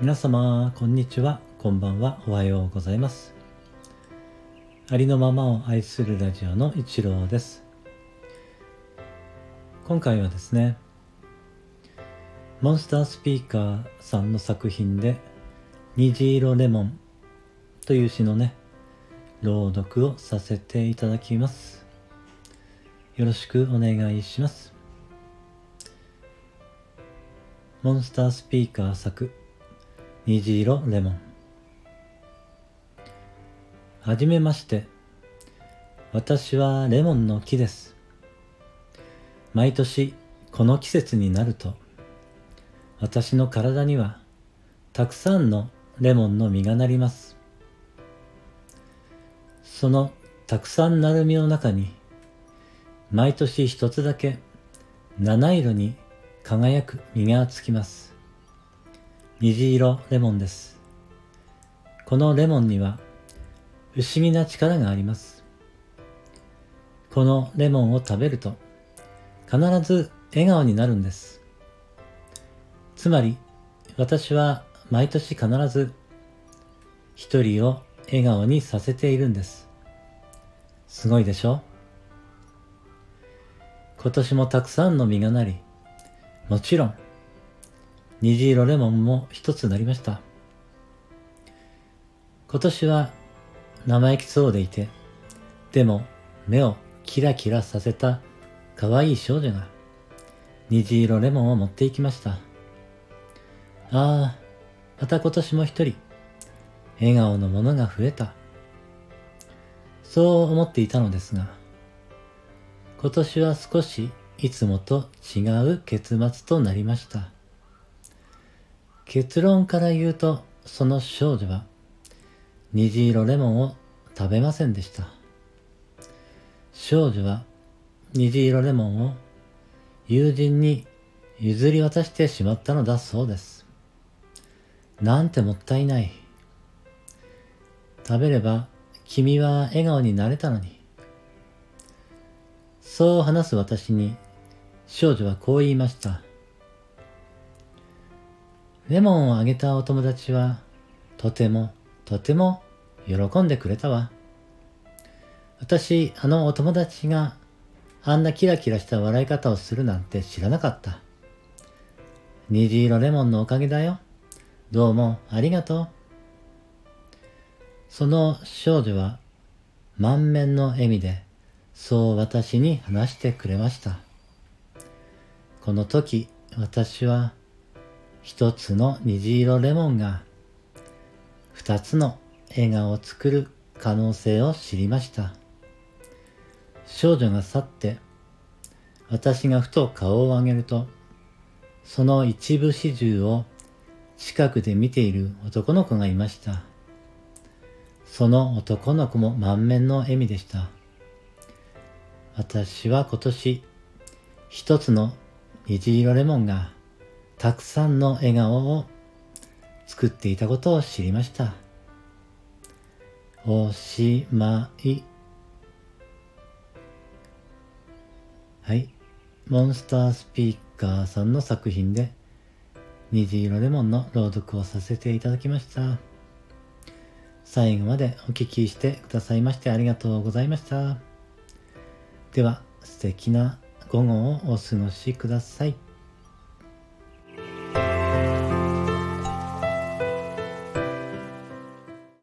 皆様こんにちは。こんばんは。おはようございます。ありのままを愛するラジオの一郎です。今回はですねモンスタースピーカーさんの作品で虹色レモンという詩のね朗読をさせていただきます。よろしくお願いします。モンスタースピーカー作虹色レモン。はじめまして。私はレモンの木です。毎年この季節になると私の体にはたくさんのレモンの実がなります。そのたくさんなる実の中に毎年一つだけ七色に輝く実がつきます。虹色レモンです。このレモンには不思議な力があります。このレモンを食べると必ず笑顔になるんです。つまり私は毎年必ず一人を笑顔にさせているんです。すごいでしょ？今年もたくさんの実がなりもちろん虹色レモンも一つなりました。今年は生意気そうでいてでも目をキラキラさせた可愛い少女が虹色レモンを持っていきました。ああまた今年も一人笑顔のものが増えた。そう思っていたのですが今年は少しいつもと違う結末となりました。結論から言うと、その少女は虹色レモンを食べませんでした。少女は虹色レモンを友人に譲り渡してしまったのだそうです。なんてもったいない。食べれば君は笑顔になれたのに。そう話す私に少女はこう言いました。レモンをあげたお友達は、とても、とても喜んでくれたわ。私、あのお友達があんなキラキラした笑い方をするなんて知らなかった。虹色レモンのおかげだよ。どうもありがとう。その少女は満面の笑みでそう私に話してくれました。この時私は一つの虹色レモンが二つの笑顔を作る可能性を知りました。少女が去って私がふと顔を上げるとその一部始終を近くで見ている男の子がいました。その男の子も満面の笑みでした。私は今年一つの虹色レモンがたくさんの笑顔を作っていたことを知りました。おしまい。はい。モンスタースピーカーさんの作品で虹色レモンの朗読をさせていただきました。最後までお聞きしてくださいましてありがとうございました。では、素敵な午後をお過ごしください。